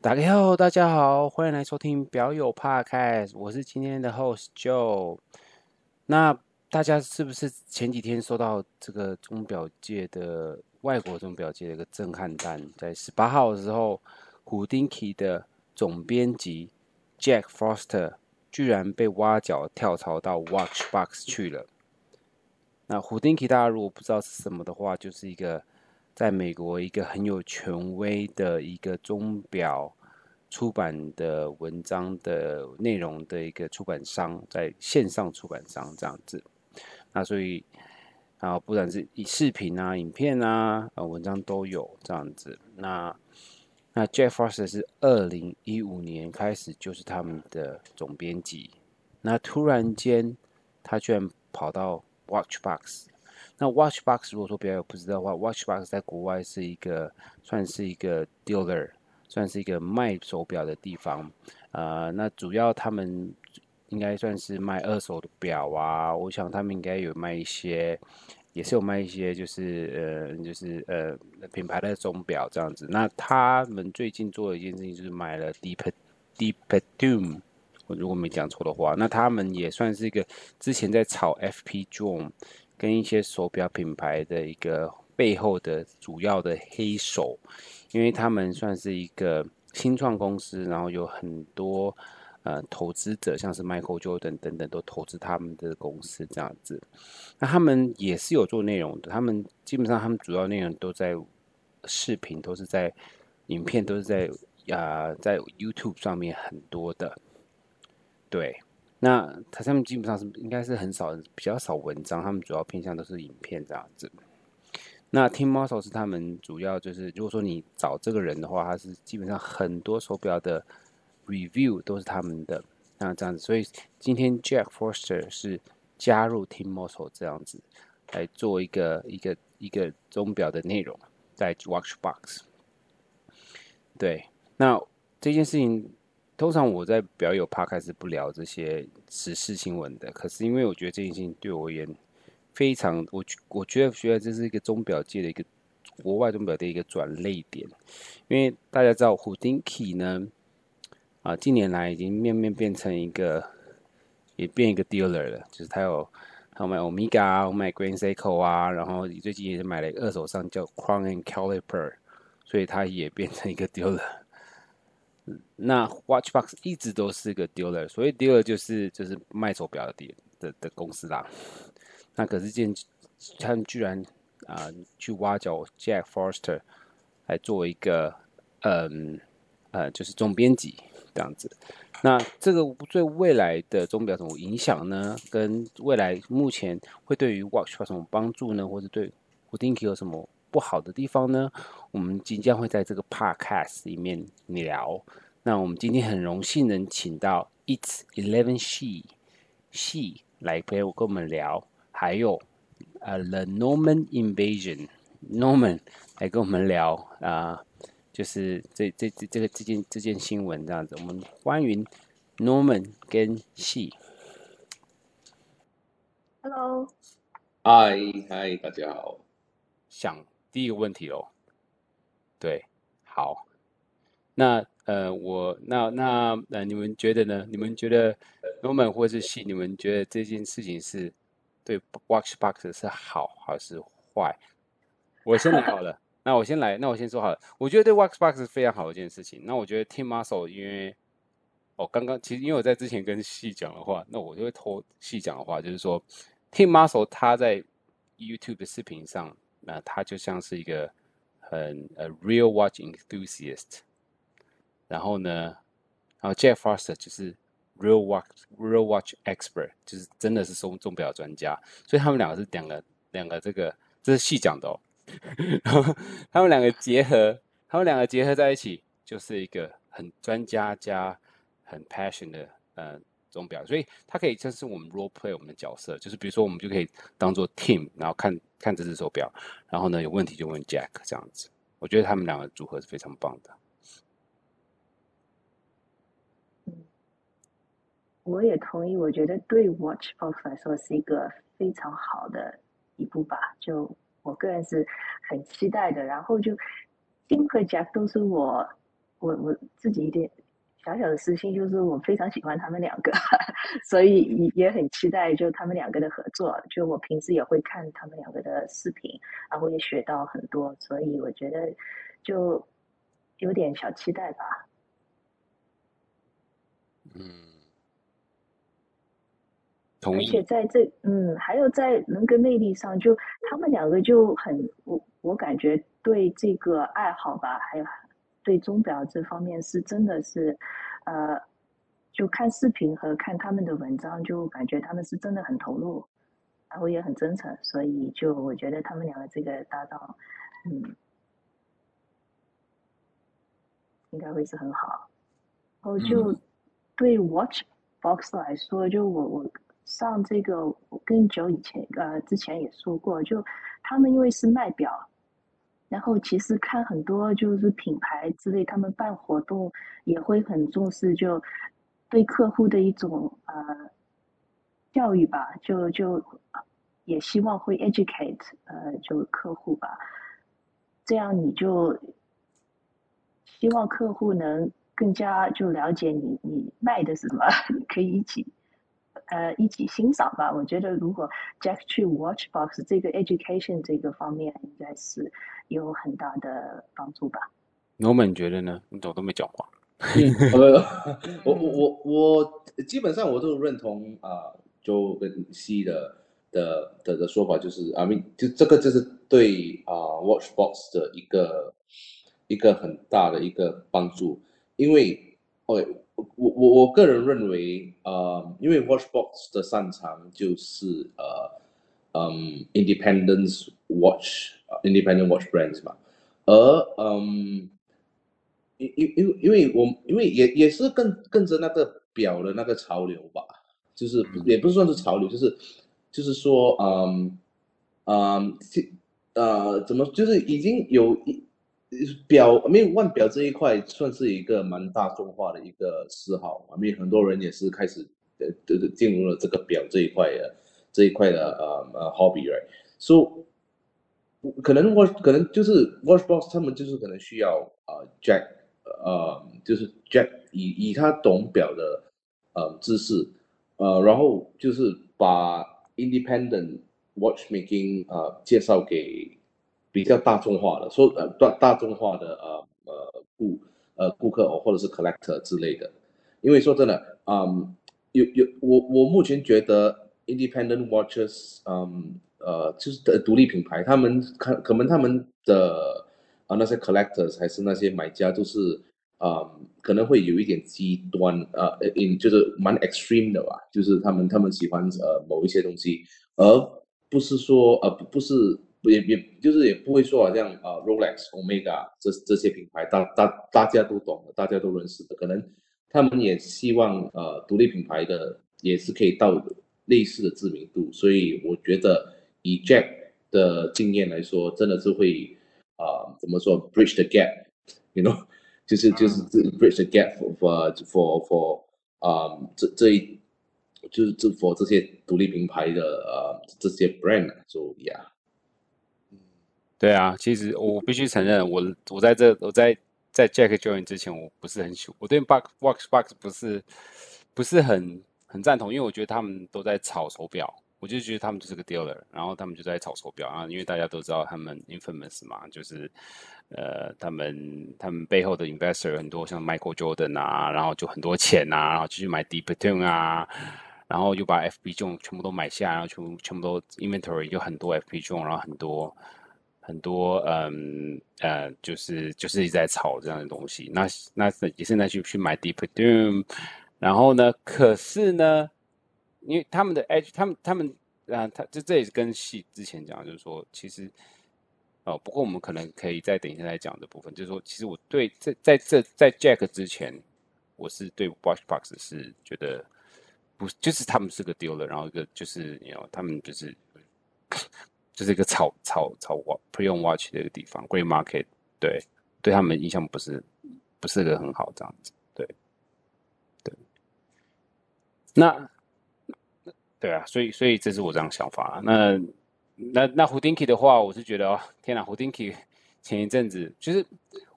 大家好，大家好，欢迎来收听表友 Podcast，我是今天的 Host Joe。那大家是不是前几天收到这个钟表界的外国钟表界的一个震撼弹？在十八号的时候，虎丁奇的总编辑 Jack Foster 居然被挖角跳槽到 Watchbox 去了。那虎丁奇大家如果不知道是什么的话，就是一个。在美国，一个很有权威的一个钟表出版的文章的内容的一个出版商，在线上出版商这样子。那所以啊，不管是以视频啊、影片啊、啊文章都有这样子。那那 Jack Foster 是二零一五年开始就是他们的总编辑，那突然间他居然跑到 Watchbox。那 Watchbox 如果说比较不知道的话，Watchbox 在国外是一个算是一个 dealer，算是一个卖手表的地方。呃，那主要他们应该算是卖二手的表啊。我想他们应该有卖一些，也是有卖一些，就是呃，就是呃品牌的钟表这样子。那他们最近做的一件事情就是买了 Deep Deeptune，我如果没讲错的话，那他们也算是一个之前在炒 FP Journe。跟一些手表品牌的一个背后的主要的黑手，因为他们算是一个新创公司，然后有很多呃投资者，像是 Michael Jordan 等等都投资他们的公司这样子。那他们也是有做内容的，他们基本上他们主要内容都在视频，都是在影片，都是在啊、在 YouTube 上面很多的，对。那他他们基本上是应该是很少比较少文章，他们主要偏向都是影片这样子。那 Tim Mosel 是他们主要就是，如果说你找这个人的话，他是基本上很多手表的 review 都是他们的。那这样子，所以今天 Jack Foster 是加入 Tim Mossel 这样子来做一个一个一个钟表的内容在 Watchbox。对，那这件事情。通常我在表友趴开始不聊这些时事新闻的，可是因为我觉得这件事情对我而言非常，我我觉得觉得这是一个钟表界的一个国外钟表的一个转捩点，因为大家知道胡丁奇呢，啊近年来已经面面变成一个也变一个 dealer 了，就是他有他有买 Omega，买 Grand Seiko 啊，然后最近也是买了一个二手商叫 Crown and Caliper，所以他也变成一个 dealer。那 Watchbox 一直都是个 dealer，所以 dealer 就是就是卖手表的的的的公司啦。那可是见他们居然啊、去挖角 Jack Foster 来做一个嗯呃就是总编辑这样子。那这个对未来的钟表什么影响呢？跟未来目前会对于 Watchbox 什么帮助呢？或者对 Hodinkee 有什么不好的地方呢？我们即将会在这个 podcast 里面聊。那我们今天很荣幸能请到 It's Eleven She She 来陪我跟我们聊，还有呃 The Norman Invasion Norman 来跟我们聊啊、呃，就是这这这这个这件这件新闻这样子。我们欢迎 Norman 跟 She。Hello，Hi，Hi，大家好。想第一个问题哦，对，好，那。呃，我那那呃，你们觉得呢？你们觉得 Norman 或是 She，你们觉得这件事情是对 Watchbox 是好还是坏？我先来好了，那我先来，那我先说好了。我觉得对 Watchbox 是非常好的一件事情。那我觉得 Team Mossel，因为哦，刚刚其实因为我在之前跟 She 讲的话，那我就会偷 She 讲的话，就是说，Team Mossel 他在 YouTube 的视频上，那他就像是一个很呃 real watch enthusiast。然后呢，然后 Jack Foster 就是 real watch real watch expert，就是真的是钟钟表专家，所以他们两个是两个两个这个这是细讲的哦。然后他们两个结合，他们两个结合在一起，就是一个很专家加很 passion 的呃钟表，所以他可以像是我们 role play 我们的角色，就是比如说我们就可以当做 team，然后看看这只手表，然后呢有问题就问 Jack 这样子。我觉得他们两个组合是非常棒的。我也同意，我觉得对 Watchbox 来说是一个非常好的一步吧。就我个人是很期待的。然后就 Tim 和 Jack 都是我我我自己一点小小的私心，就是我非常喜欢他们两个，所以也很期待就他们两个的合作。就我平时也会看他们两个的视频，然后也学到很多，所以我觉得就有点小期待吧。嗯。而且在这，嗯，还有在人格魅力上，就他们两个就很，我我感觉对这个爱好吧，还有对钟表这方面是真的是，呃，就看视频和看他们的文章，就感觉他们是真的很投入，然后也很真诚，所以就我觉得他们两个这个搭档，嗯，应该会是很好。然后就对 Watch Box 来说，就我我。上这个，我跟九以前呃之前也说过，就他们因为是卖表，然后其实看很多就是品牌之类，他们办活动也会很重视，就对客户的一种呃教育吧，就就也希望会 educate 呃就客户吧，这样你就希望客户能更加就了解你你卖的什么，可以一起。呃，一起欣赏吧。我觉得如果 Jack 去 Watchbox 这个 education 这个方面，应该是有很大的帮助吧。Norman 你觉得呢？你怎么都没讲话？我我我我基本上我都认同啊，就跟 C 的的的的说法，就是啊，就这个就是对啊 Watchbox 的一个一个很大的一个帮助，因为 OK。我我我个人认为，呃，因为 Watchbox 的擅长就是呃，嗯，Independence Watch，Independent Watch Brands 嘛，而嗯，因因因因为我因为也也是跟跟着那个表的那个潮流吧，就是也不是算是潮流，就是就是说，嗯嗯，呃，怎么就是已经有一。表没有腕表这一块算是一个蛮大众化的一个嗜好，因为很多人也是开始呃呃进入了这个表这一块的这一块的呃呃 hobby，right？So 可能我可能就是 Watchbox 他们就是可能需要啊、Jack 呃就是 Jack 以以他懂表的呃知识呃然后就是把 Independent Watchmaking 呃介绍给。比较大众化的，说呃大大众化的呃呃顾呃顾客哦，或者是 collector 之类的，因为说真的，嗯，有有我我目前觉得 independent watches，嗯呃就是的独立品牌，他们看可能他们的啊那些 collectors 还是那些买家都是嗯可能会有一点极端呃 in 就是蛮 extreme 的吧，就是他们他们喜欢呃某一些东西，而不是说呃不是。也也就是也不会说好像啊，Rolex、Omega 这这些品牌大大大家都懂的，大家都认识的，可能他们也希望呃独立品牌的也是可以到类似的知名度，所以我觉得以 Jack 的经验来说，真的是会啊、呃、怎么说 bridge the gap，you know，就是就是 bridge the gap for for for 啊、um, 这这一就是这 for 这些独立品牌的呃这些 brand，so yeah。对啊，其实我必须承认，我我在这我在在 Jack join 之前，我不是很喜，我对 Box Watchbox 不是不是很很赞同，因为我觉得他们都在炒手表，我就觉得他们就是个 dealer，然后他们就在炒手表，然后因为大家都知道他们 infamous 嘛，就是呃他们他们背后的 investor 很多，像 Michael Jordan 啊，然后就很多钱啊，然后就去买 De Botton 啊，然后就把 FP 钟全部都买下，然后全部全部都 inventory 就很多 FP 钟然后很多。很多嗯呃，就是就是一直在炒这样的东西，那那也是在去去买 Deep Doom，然后呢，可是呢，因为他们的 Edge，他们他们啊，他这这也是跟戏之前讲，就是说其实哦，不过我们可能可以再等一下再讲的部分，就是说其实我对在在这在 Jack 之前，我是对 Watchbox 是觉得不就是他们是个丢了然后一个就是你知道他们就是。就是一个炒炒炒 pre-owned watch 的一个地方，grey market，对，对他们印象不是不是个很好这样子，对，对，那对啊，所以所以这是我这样想法。那那那 Hodinkee 的话，我是觉得哦，天哪，Hodinkee 前一阵子就是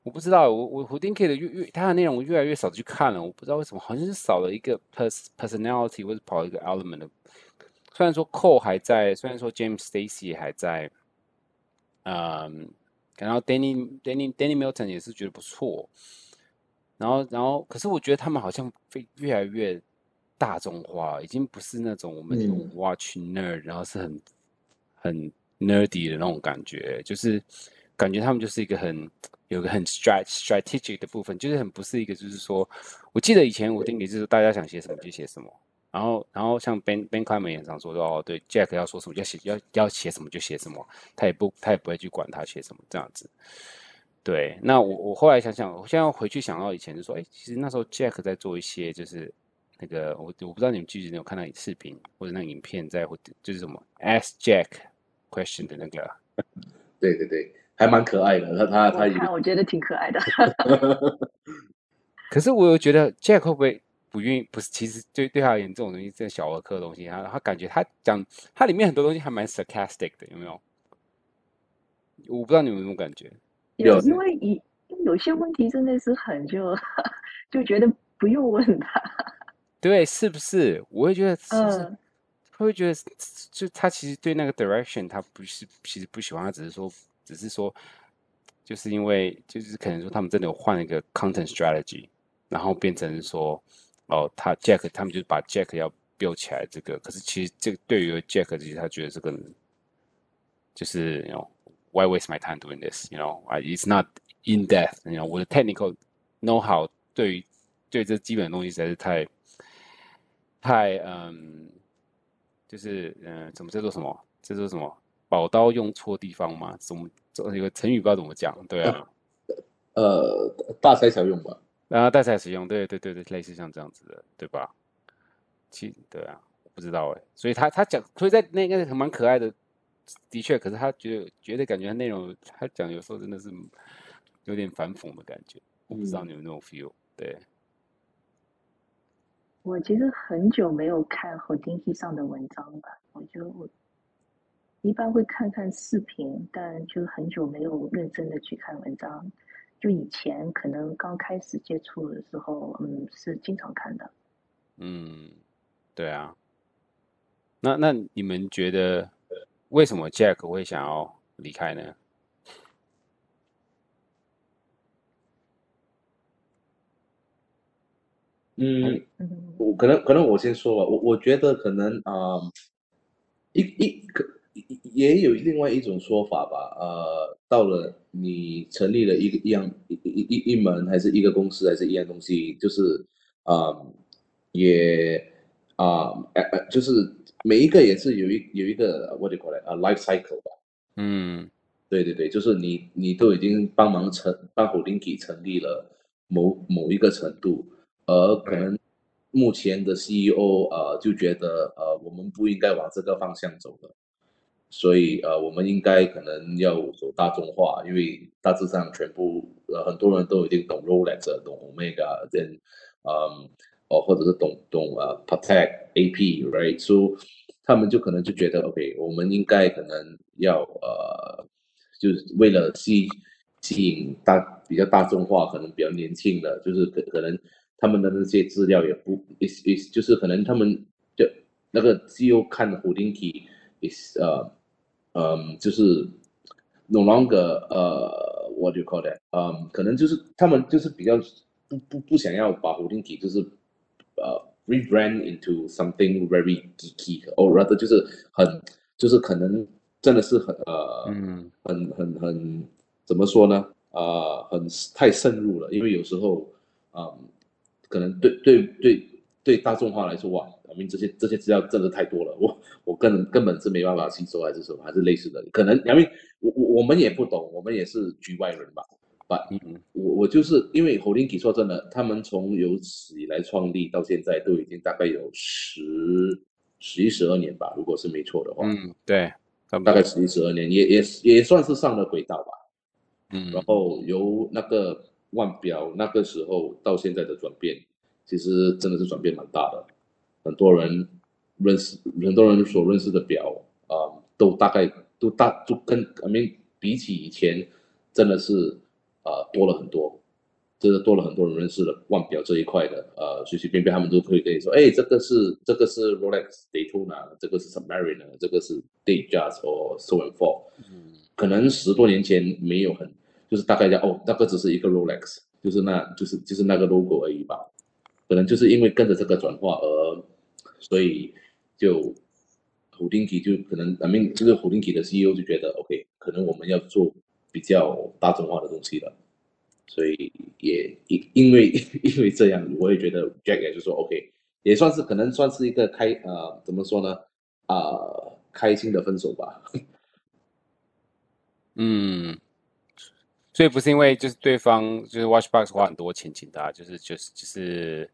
我不知道，我我 Houdini 的越越他的内容我越来越少去看了，我不知道为什么，好像是少了一个 personality，或者跑一个 element。虽然说 Cole 还在，虽然说 James Stacey 还在，嗯，然后 Danny Danny Danny Milton 也是觉得不错，然后然后可是我觉得他们好像会越来越大众化，已经不是那种我们这种 watch nerd，、嗯、然后是很很 nerdy 的那种感觉，就是感觉他们就是一个很。有个很 strat strategic 的部分，就是很不是一个，就是说，我记得以前我听你就是大家想写什么就写什么，然后然后像 Ben Ben Clyman 也常说哦，对 Jack 要说什么要写要要写什么就写什么，他也不他也不会去管他写什么这样子。对，那我我后来想想，我现在回去想到以前就说，哎，其实那时候 Jack 在做一些就是那个我我不知道你们记不记得有看到视频或者那个影片在或就是什么 Ask Jack question 的那个，对对对。还蛮可爱的，他他他，他我，我觉得挺可爱的。可是我又觉得 Jack 会不会不愿意？不是，其实对对他而言，这种东西，这小儿科的东西，他他感觉他讲他里面很多东西还蛮 sarcastic 的，有没有？我不知道你们有没有感觉？有，因为有有些问题真的是很就 就觉得不用问他。对，是不是？我会觉得是不是，嗯，他会觉得就他其实对那个 direction 他不是其实不喜欢，他只是说。只是说，就是因为就是可能说他们真的有换一个 content strategy，然后变成说，哦，他 Jack 他们就把 Jack 要 build 起来这个，可是其实这个对于 Jack 其实他觉得这个就是，you know why waste my time doing this？You know it's not in depth，you know 我的 technical know how 对于对这基本的东西实在是太太嗯，就是嗯，怎么叫做什么？这叫做什么？宝刀用错地方吗？怎么？这有个成语不知道怎么讲，对啊，呃，大材小用吧。啊，大材使用，对对对对，类似像这样子的，对吧？其对啊，不知道哎。所以他他讲，所以在那个蛮可爱的，的确，可是他觉得觉得感觉他内容他讲有时候真的是有点反讽的感觉，我不知道你有没有那种 feel？对。我其实很久没有看 Hodinkee 上的文章了，我觉得我。一般会看看视频，但就很久没有认真的去看文章。就以前可能刚开始接触的时候，嗯，是经常看的。嗯，对啊。那那你们觉得为什么 Jack 会想要离开呢？嗯，我可能可能我先说吧。我我觉得可能啊、呃，一一个。也有另外一种说法吧，呃，到了你成立了一个一样一一一一门还是一个公司还是一样东西，就是啊、呃，也啊，呃，呃，就是每一个也是有一有一个 what do you call it 啊 life cycle 吧，嗯，对对对，就是你你都已经帮忙成帮 Hodinkee 成立了某某一个程度，而可能目前的 CEO 呃就觉得呃我们不应该往这个方向走了。所以呃，我们应该可能要走大众化，因为大致上全部呃很多人都已经懂 Rolex，懂 Omega，跟嗯哦或者是懂懂呃 Patek AP，right？So 他们就可能就觉得 OK，我们应该可能要呃就是为了吸吸引大比较大众化，可能比较年轻的，就是可可能他们的那些资料也不 is is 就是可能他们就那个只有看 Hodinkee is 呃。嗯，就是 no longer 呃，what do you call that？嗯，可能就是他们就是比较不不不想要把 Hodinkee 就是呃 rebrand into something very geeky，or rather 就是很就是可能真的是很呃，嗯，很很很怎么说呢？啊、呃，很太深入了，因为有时候嗯，可能对对对对大众化来说哇。我们这些这些资料真的太多了，我我根根本是没办法吸收，还是什么，还是类似的。可能因为我我我们也不懂，我们也是局外人吧。But, 嗯，我我就是因为 Hodinkee 说真的，他们从有史以来创立到现在，都已经大概有十十一十二年吧，如果是没错的话。嗯，对，大概十一十二年，也也也算是上了轨道吧。嗯，然后由那个腕表那个时候到现在的转变，其实真的是转变蛮大的。很多人认识，很多人所认识的表啊、呃，都大概都大，就跟 I mean 比起以前，真的是呃多了很多，真的多了很多人认识了腕表这一块的，呃随随便便他们都可以跟你说，哎，这个是这个是 Rolex Daytona，这个是 Submariner，这个是 Datejust or So and Forth，嗯，可能十多年前没有很，就是大概讲哦，那个只是一个 Rolex，就是那就是就是那个 logo 而已吧，可能就是因为跟着这个转化而，所以就。虎丁奇就可能，I mean，这个虎丁奇的 CEO 就觉得，OK，可能我们要做比较大众化的东西了，所以也因因为 因为这样，我也觉得 Jack 也就说 OK，也算是可能算是一个开呃，怎么说呢？啊、呃，开心的分手吧。嗯，所以不是因为就是对方就是 Watchbox 花很多钱请他，就是就是就是。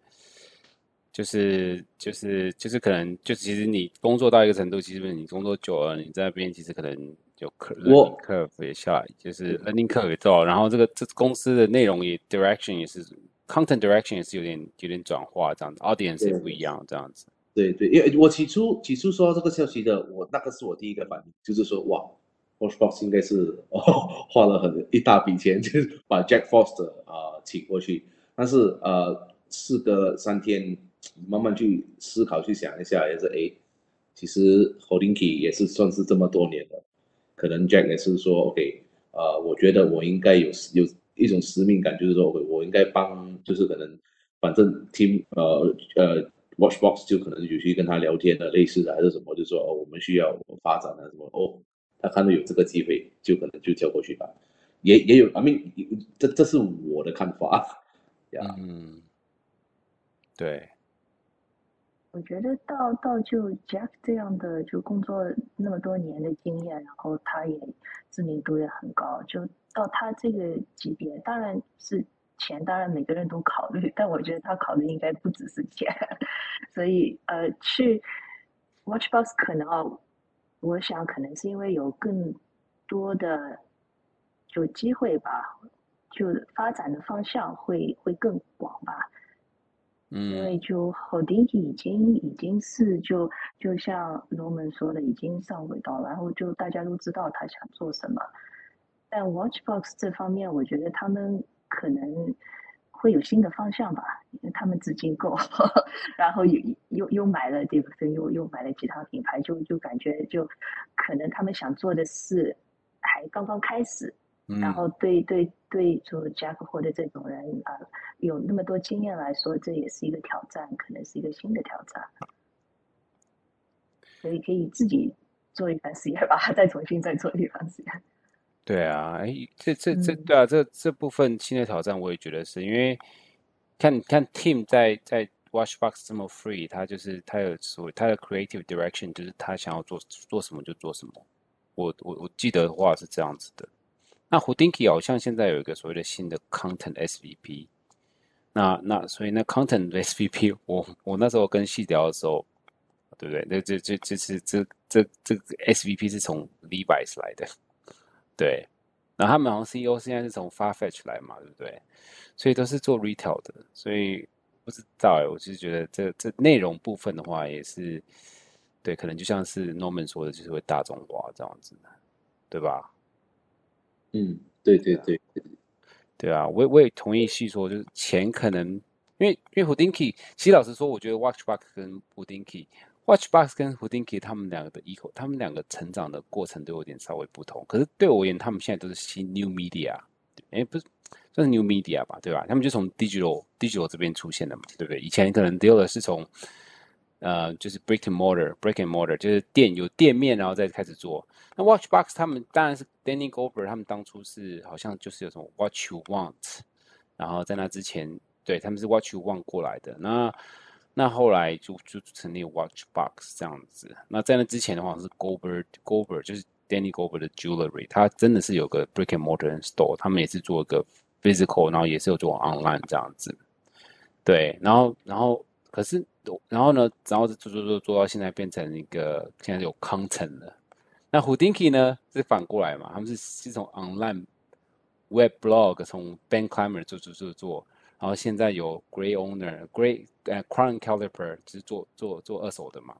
就是就是就是可能就其实你工作到一个程度，其实你工作久了，你在那边其实可能有 learning curve 也下来，就是 learning curve 也到，然后这个这公司的内容也 direction 也是 content direction 也是有点有点转化这样子，audience 也不一样这样子。对对，因为我起初起初收到这个消息的，我那个是我第一个反应，就是说哇，Watchbox 应该是哦花了很一大笔钱，就是把 Jack Foster 啊、呃、请过去，但是呃事隔三天。慢慢去思考，去想一下，也是哎，其实 Hodinkee 也是算是这么多年了，可能 Jack 也是说 OK，呃，我觉得我应该有有一种使命感，就是说我我应该帮，就是可能反正 Team 呃呃 Watchbox 就可能有去跟他聊天的，类似的还是什么，就是说哦，我们需要发展啊什么哦，他看到有这个机会，就可能就跳过去吧，也也有，I mean，这这是我的看法，呀，嗯，对。我觉得到到就 Jack 这样的就工作那么多年的经验，然后他也知名度也很高，就到他这个级别，当然是钱，当然每个人都考虑，但我觉得他考虑应该不只是钱，所以呃去 Watchbox 可能啊，我想可能是因为有更多的就机会吧，就发展的方向会会更广吧。嗯，因为就 Hodinkee 已经已经是就就像罗门说的，已经上轨道了，然后就大家都知道他想做什么。但 Watchbox 这方面，我觉得他们可能会有新的方向吧，因为他们资金够，然后又又又买了 Davidson，又又买了其他品牌，就就感觉就可能他们想做的事还刚刚开始。然后对对对，就 Jack 或者这种人啊，有那么多经验来说，这也是一个挑战，可能是一个新的挑战，所以可以自己做一番实验吧，再重新再做一番实验。对啊，哎，这这这对啊，这这部分新的挑战，我也觉得是因为看看 Team 在在 Watchbox 这么 free，他就是他有所谓他的 creative direction，就是他想要做做什么就做什么。我我我记得的话是这样子的。那 Hodinkee 好像现在有一个所谓的新的 Content SVP，那那所以那 Content SVP，我我那时候跟细聊的时候，对不对？那这这这是这这这个 SVP 是从 Levi's 来的，对。然后他们好像 CEO 现在是从 Farfetch 来嘛，对不对？所以都是做 Retail 的，所以不知道哎，我就是觉得这这内容部分的话也是，对，可能就像是 Norman 说的，就是会大众化这样子，对吧？嗯，对对对对，啊，我我也同意细说，就是钱可能，因为因为 Hodinkee，其实老实说，我觉得 Watchbox 跟 Hodinkee，Watchbox 跟 Hodinkee 他们两个的 eco，他们两个成长的过程都有点稍微不同。可是对我而言，他们现在都是新 New Media，哎，不是算是 New Media 吧，对吧？他们就从 Digital Digital 这边出现的嘛，对不对？以前可能 Dealer 是从呃，就是 brick and mortar，brick and mortar 就是店有店面，然后再开始做。那 Watchbox 他们当然是 Danny Gober，他们当初是好像就是有什么 What You Want，然后在那之前，对他们是 What You Want 过来的。那那后来就就成立 Watchbox 这样子。那在那之前的话是 Gober Gober，就是 Danny Gober 的 Jewelry，他真的是有个 brick and mortar store，他们也是做一个 physical，然后也是有做 online 这样子。对，然后然后可是。然后呢，然后做做做做到现在变成一个现在有 content 了。那 Hodinkee 呢是反过来嘛？他们是是从 online web blog 从 Ben Clymer 做做做做，然后现在有 Great Owner Great 呃 Crown caliper 就是做做做二手的嘛。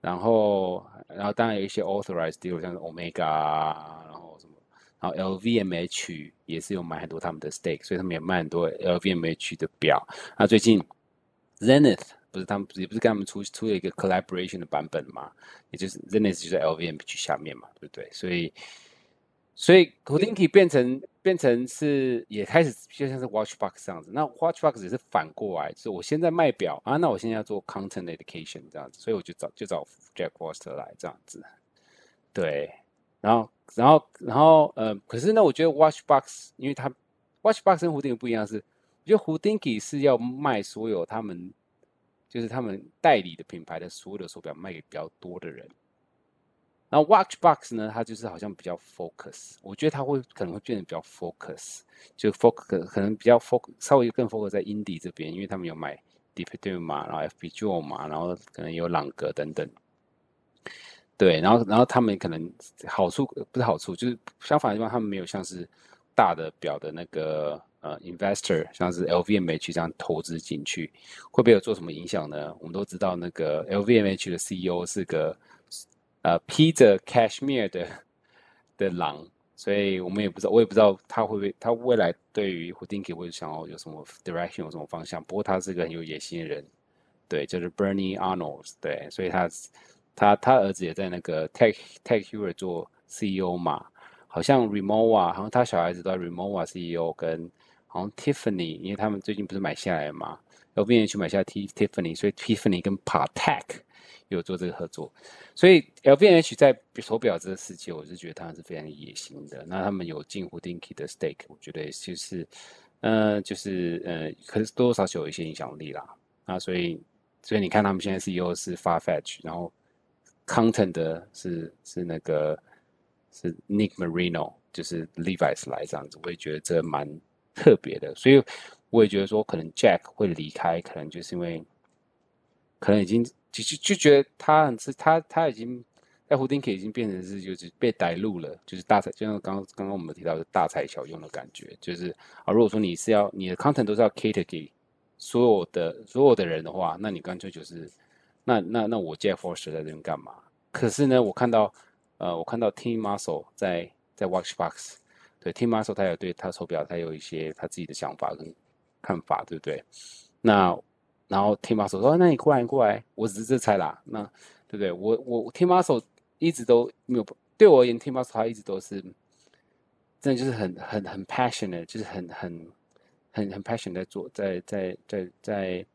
然后然后当然有一些 authorized deal 像是 Omega 啊，然后什么然后 LVMH 也是有买很多他们的 stake，所以他们也卖很多 LVMH 的表。那最近 Zenith 不是他们也不是跟他们出出了一个 collaboration 的版本嘛？也就是 Zenith 就在 LVMH 下面嘛，对不对？所以所以 Hodinkee 变成变成是也开始就像是 Watchbox 这样子。那 Watchbox 也是反过来，就是我现在卖表啊，那我现在要做 content education 这样子，所以我就找就找 Jack Forster 来这样子，对。然后，然后，然后，呃，可是呢，我觉得 Watchbox，因为它 Watchbox 跟 Hodinkee 不一样是，我觉得 Hodinkee 是要卖所有他们，就是他们代理的品牌的所有的手表卖给比较多的人。然后 Watchbox 呢，它就是好像比较 focus，我觉得它会可能会变得比较 focus，就 focus 可能比较 focus 稍微更 focus 在 indie 这边，因为他们有买 Dippedale 嘛，然后 FP Joe 嘛，然后可能有朗格等等。对，然后然后他们可能好处不是好处，就是相反的地方，他们没有像是大的表的那个呃 investor，像是 LVMH 这样投资进去，会不会有做什么影响呢？我们都知道那个 LVMH 的 CEO 是个呃披着 cashmere 的的狼，所以我们也不知道，我也不知道他会不会，他未来对于 Hodinkee 会想要有什么 direction，有什么方向。不过他是个很有野心的人，对，就是 Bernie Arnold，对，所以他。他他儿子也在那个 Tech TechHeuer 做 CEO 嘛，好像 Remova，好像他小孩子都在 Remova CEO 跟好像 Tiffany，因为他们最近不是买下来嘛，LVMH 买下 T Tiffany，所以 Tiffany 跟 Patek 有做这个合作，所以 LVMH 在手表这个世界，我是觉得他们是非常野心的。那他们有进 Hodinkee 的 stake，我觉得就是，呃，就是呃，可是多多少少有一些影响力啦。那所以，所以你看他们现在 CEO 是 Farfetch，然后。Content 的是是那个是 Nick Marino，就是 Levi's 来这样子，我也觉得这蛮特别的，所以我也觉得说可能 Jack 会离开，可能就是因为可能已经就就就觉得他很是他他已经在胡丁 K 已经变成是就是被逮路了，就是大材就像刚刚刚我们提到的大材小用的感觉，就是啊如果说你是要你的 Content 都是要 cater 给所有的所有的人的话，那你干脆就是。那那那我 Jack Forster 在这边干嘛？可是呢，我看到，呃，我看到 Team Muscle 在在 Watchbox，对 Tim Marceau 他有对他手表他有一些他自己的想法跟看法，对不对？那然后 Tim Marceau 说：“那你过来，你过来，我只是这猜啦。”那对不对？我我 Tim Marceau 一直都没有对我而言，Tim Marceau 他一直都是真的就是很很很 passionate，就是很很很很 passionate 在做在在在在。在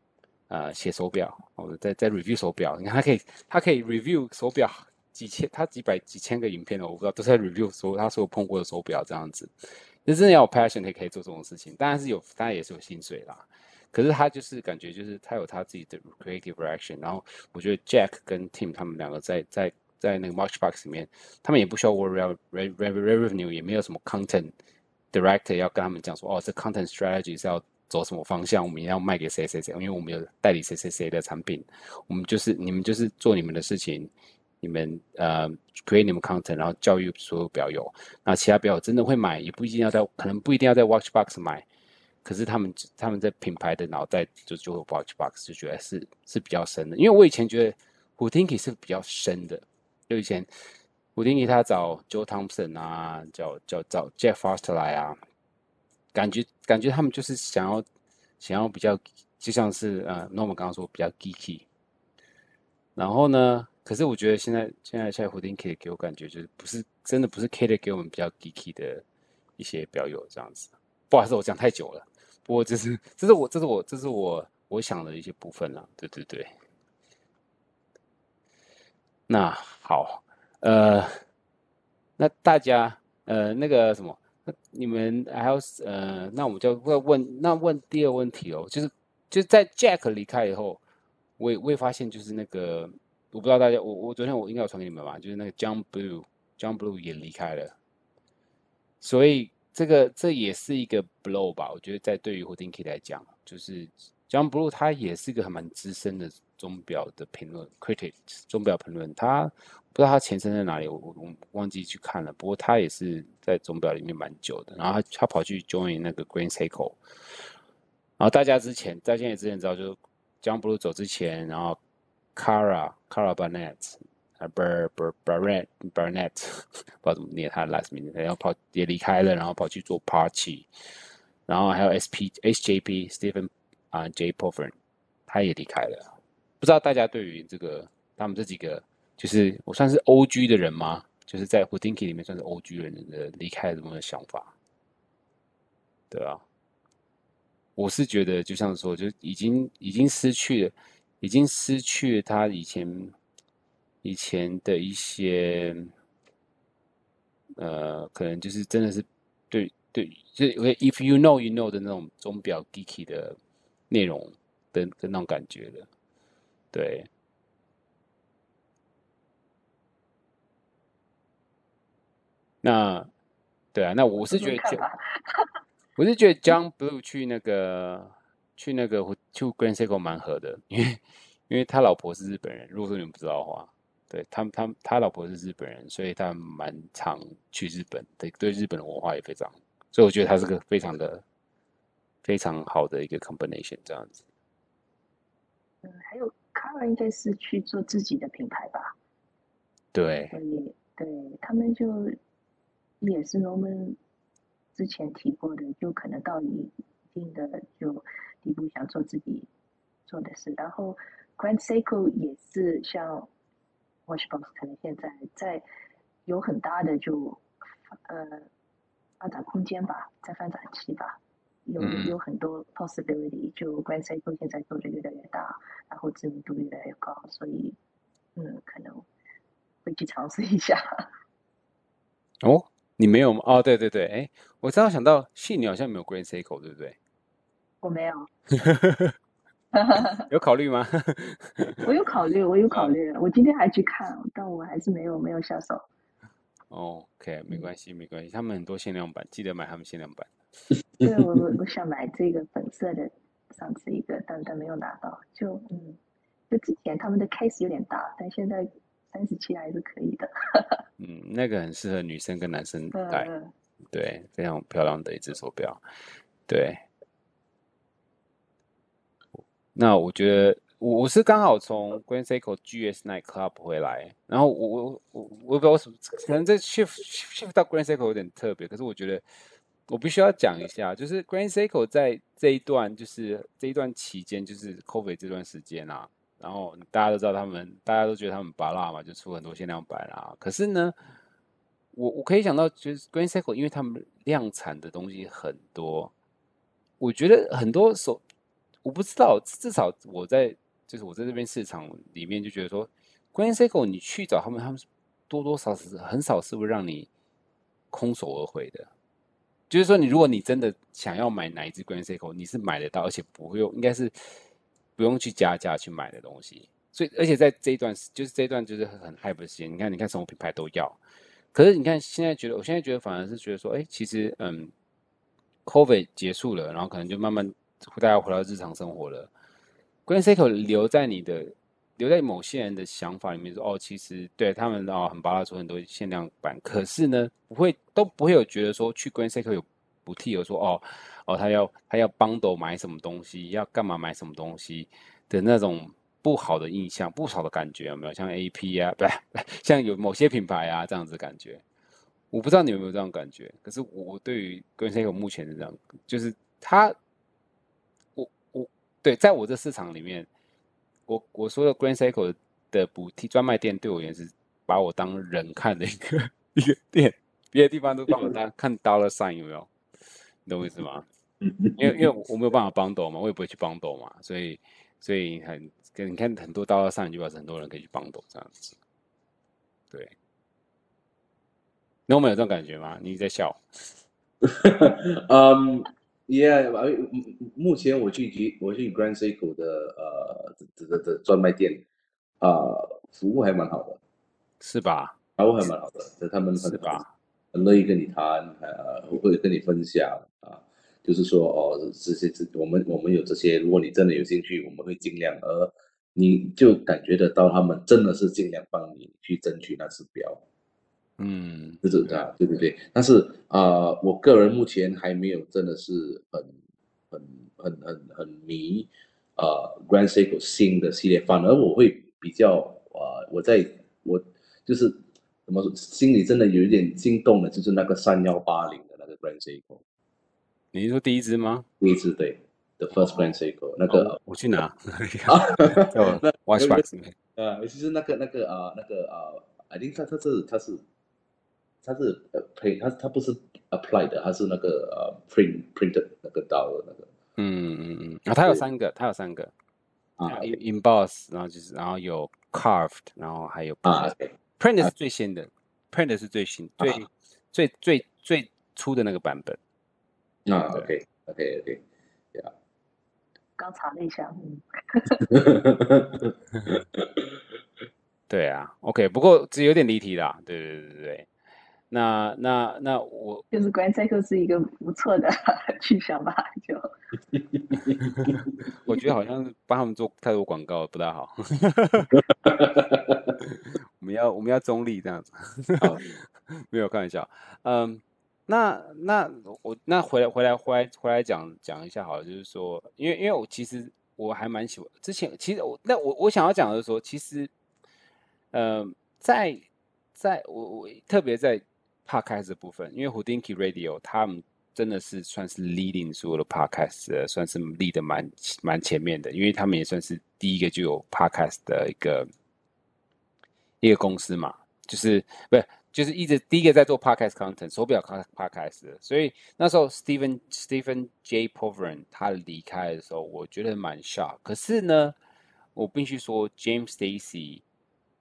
呃，写手表，或者在在 review 手表，你看他可以，他可以 review 手表几千，他几百几千个影片的，我不知道都是在 review 所他所有碰过的手表这样子。那真的要有 passion，可以可以做这种事情，当然是有，当然也是有薪水啦。可是他就是感觉就是他有他自己的 creative direction，然后我觉得 Jack 跟 Tim 他们两个在在在那个 Matchbox 里面，他们也不需要 worry revenue，也没有什么 content director 要跟他们讲说，哦，这 content strategy 是要。走什么方向？我们要卖给谁谁谁？因为我们有代理谁谁谁的产品，我们就是你们就是做你们的事情，你们呃 create 你们 content，然后教育所有表友。那其他表友真的会买，也不一定要在，可能不一定要在 Watchbox 买，可是他们他们在品牌的脑袋就就 Watchbox 就觉得是是比较深的。因为我以前觉得 Hodinkee 是比较深的，就以前 Hodinkee 他找 Joe Thompson 啊，叫叫找 Jack Foster 来啊。感觉感觉他们就是想要想要比较，就像是呃，Norman 刚刚说比较 geeky。然后呢，可是我觉得现在现在在 Hodinkee 给我感觉就是不是真的不是 K 的给我们比较 geeky 的一些表友这样子。不好意思，我讲太久了。不过这是这是我这是我这是我我想的一些部分了。对对对。那好，呃，那大家呃那个什么。那你们还要呃，那我们就会问，那问第二问题哦，就是就在 Jack 离开以后，我也我也发现就是那个，我不知道大家，我我昨天我应该有传给你们吧，就是那个 John Blue，John Blue 也离开了，所以这个这也是一个 blow 吧，我觉得在对于 Hodinkee 来讲，就是 John Blue 他也是一个还蛮资深的钟表的评论 critic，钟表评论他。不知道他前身在哪里，我我忘记去看了。不过他也是在钟表里面蛮久的。然后他他跑去 join 那个 Green Circle，。然后大家之前，大家也之前知道，就是 John Blue 走之前，然后 Kara Kara Barnett 啊，Ber Ber Barnett Barnett，不知道怎么念他的 last 名字，然后跑也离开了，然后跑去做 Party，然后还有 SP SJP Stephen 啊 J Povern，他也离开了。不知道大家对于这个他们这几个，就是我算是 OG 的人吗？就是在 h o d i n k i 里面算是 OG 的人的离开有什么想法？对啊，我是觉得就像说，就已经已经失去了，已经失去了他以前以前的一些，呃，可能就是真的是对对，就 If you know you know 的那种钟表 geeky 的内容的的那种感觉了，对。那，对啊，那我是觉得，我是觉得 John Blue 去那个去那个去 Grand Seiko 蛮合的，因为因为他老婆是日本人，如果说你们不知道的话，对他他他老婆是日本人，所以他蛮常去日本，对对日本的文化也非常，所以我觉得他是个非常的非常好的一个 combination 这样子。嗯，还有 Kara 应该是去做自己的品牌吧？对，对，他们就。也是我们之前提过的，就可能到一定的就地步想做自己做的事，然后 Grand Seiko 也是像 Watchbox 可能现在在有很大的就呃发展空间吧，在发展期吧，有有很多 possibility，就 Grand Seiko 现在做的越来越大，然后知名度越来越高，所以嗯可能会去尝试一下。哦。你没有吗？哦，对对对，哎，我正好想到，信你好像没有 Grand Seiko，对不对？我没有。有考虑吗？我有考虑，我有考虑。哦、我今天还去看，但我还是没有没有下手。哦，OK，没关系，没关系。他们很多限量版，记得买他们限量版。对，我我我想买这个粉色的，上次一个，但但没有拿到。就嗯，就之前他们的 case 有点大，但现在。三十七还是可以的，嗯，那个很适合女生跟男生 戴，嗯、对，非常漂亮的一只手表，对。那我觉得我我是刚好从 Grand Seiko GS Night Club 回来，然后我我我我不知道为什么，可能这 shift shift 到 Grand Seiko 有点特别，可是我觉得我必须要讲一下，就是 Grand Seiko 在这一段就是这一段期间，就是 COVID 这段时间啊。然后大家都知道他们，大家都觉得他们芭乐嘛，就出很多限量版啊。可是呢，我我可以想到，就是 Grand Seiko，因为他们量产的东西很多，我觉得很多手，我不知道，至少我在就是我在这边市场里面就觉得说，Grand Seiko 你去找他们，他们多多少少很少是会让你空手而回的。就是说，你如果你真的想要买哪一只 Grand Seiko，你是买得到，而且不用，应该是。不用去加价去买的东西，所以而且在这一段就是这一段就是很 hype 的时间，你看你看什么品牌都要，可是你看现在觉得，我现在觉得反而是觉得说，哎，其实嗯，COVID 结束了，然后可能就慢慢大家回到日常生活了。Grand Circle 留在你的留在某些人的想法里面说，哦，其实对他们哦很巴拉出很多限量版，可是呢不会都不会有觉得说去 Grand Circle 有补贴有说哦。哦，他要他要 bundle 买什么东西，要干嘛买什么东西的那种不好的印象，不好的感觉有没有？像 AP 啊，不是，像有某些品牌啊这样子感觉，我不知道你有没有这种感觉。可是我对于 Grand Circle 目前是这样，就是他，对，在我这市场里面，我我说的 Grand Circle 的补贴专卖店，对我而言是把我当人看的一个一个店，别的地方都把我当看 dollar sign 有没有？你懂我意思吗？因为因为我没有办法帮抖嘛，我也不会去帮抖嘛，所以所以很跟你看很多 Dollar Sign，就表示很多人可以去帮抖这样子。对，那我们有这种感觉吗？你在笑？嗯、um,，Yeah，目前我去我去 Grand Seiko 的呃的的的专卖店啊、呃，服务还蛮好的，是吧？服务还蛮好的，他们很吧？很乐意跟你谈，呃，会跟你分享啊。就是说哦，这些这我们我们有这些，如果你真的有兴趣，我们会尽量，而你就感觉得到他们真的是尽量帮你去争取那只表，嗯，就是这样，对不对？但是啊、呃，我个人目前还没有真的是很很很很很迷啊、呃、Grand Seiko 新的系列，反而我会比较啊、呃，我在我就是怎么说，心里真的有一点心动的，就是那个三幺八零的那个 Grand Seiko。你是说第一支吗？第一支对，The First Grand Seiko，哦、那个、哦、我去拿。啊，那 Watchbox 呃，其实那个那个啊，那个啊，I think 它它是它是它是呃 print，它它不是 applied 的，它是那个呃 print printed 那个刀的那个。嗯嗯嗯，啊，它有三个，它有三个。啊，emboss，然后就是然后有 carved，然后还有啊，print 是最新的，print 是最新最最最最初的那个版本。啊，OK OK OK，对。啊。刚查了一下，嗯，对啊，OK，不过这有点离题啦，对对对对对。那那那我就是 Grand Seiko 是一个不错的 去向吧，就我觉得好像帮他们做太多广告不大好。我们要我们要中立这样子，没有开玩笑。嗯，那那我那回来回来回来回来讲讲一下好了，就是说，因为因为我其实我还蛮喜欢之前，其实我那我我想要讲的是说，其实，嗯，在在我我特别在。Podcast 的部分，因为 Hodinkee Radio 他们真的是算是 leading 所有的 Podcast，算是 lead 的蛮蛮前面的，因为他们也算是第一个就有 Podcast 的一个一个公司嘛，就是不是就是一直第一个在做 Podcast content 手表 Podcast，所以那时候 Stephen Stephen J Provine 他离开的时候，我觉得蛮 shock，可是呢，我必须说 James Stacy。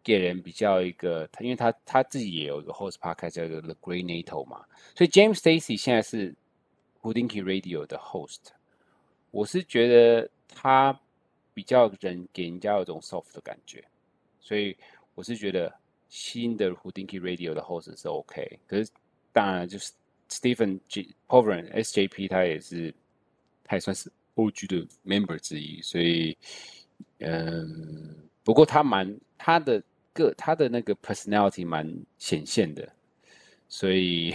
给人比较一个，他因为他他自己也有一个 host podcast 叫做 The Great NATO 嘛，所以 James Stacy 现在是 Hodinkee Radio 的 host。我是觉得他比较人给人家有一种 soft 的感觉，所以我是觉得新的 Hodinkee Radio 的 host 是 OK。可是当然就是 Stephen J Provine SJP 他也是他也算是 OG 的 member 之一，所以嗯，不过他蛮他的。个他的那个 personality 蛮显现的，所以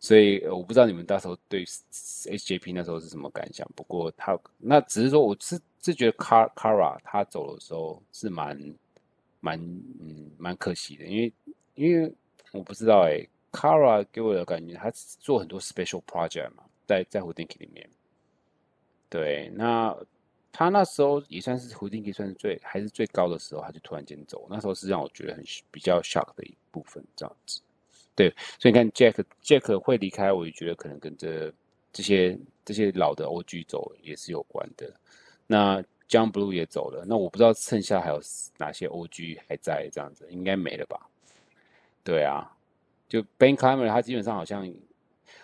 所以我不知道你们到时候对 SJP 那时候是什么感想。不过他那只是说，我是是觉得 Kara 他走的时候是蛮蛮嗯蛮可惜的，因为因为我不知道哎，Kara 给我的感觉他做很多 special project 嘛，在在 h o u d i n k 里面，对那。他那时候也算是 Hodinkee 算是最还是最高的时候，他就突然间走，那时候是让我觉得很比较 shock 的一部分，这样子。对，所以你看 Jack Jack 会离开，我也觉得可能跟这这些这些老的 OG 走也是有关的。那 John Blue 也走了，那我不知道剩下还有哪些 OG 还在这样子，应该没了吧？对啊，就 Ben Clymer 他基本上好像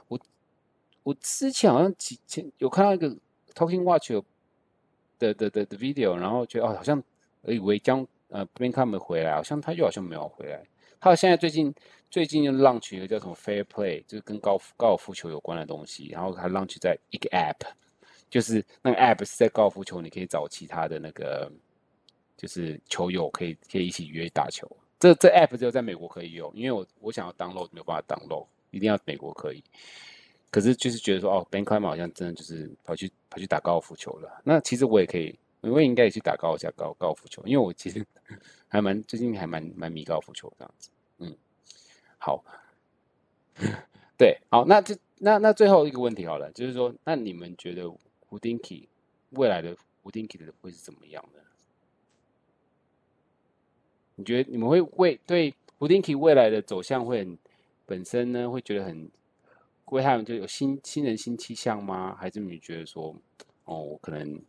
我我之前好像几前有看到一个 Talking Watch 有。的的的的 video，然后觉得哦，好像以为将呃 Ben Clymer 回来，好像他又好像没有回来。他现在最近最近又 launch 一个叫什么 Fair Play，就是跟高夫高尔夫球有关的东西。然后他 launch 在一个 app，就是那个 app 是在高尔夫球，你可以找其他的那个就是球友可以可以一起约打球。这这 app 只有在美国可以用，因为我我想要 download 没有办法 download，一定要美国可以。可是就是觉得说哦，Ben Clymer 好像真的就是跑去跑去打高尔夫球了。那其实我也可以，我也应该也去打高一下高高尔夫球，因为我其实 还蛮最近还蛮蛮迷高尔夫球这样子。嗯，好，对，好，那这那那最后一个问题好了，就是说，那你们觉得 Hodinkee 未来的 Hodinkee 的会是怎么样的？你觉得你们会为对 Hodinkee 未来的走向会很本身呢，会觉得很？为他们就有新新人新气象吗？还是你觉得说，哦，我可能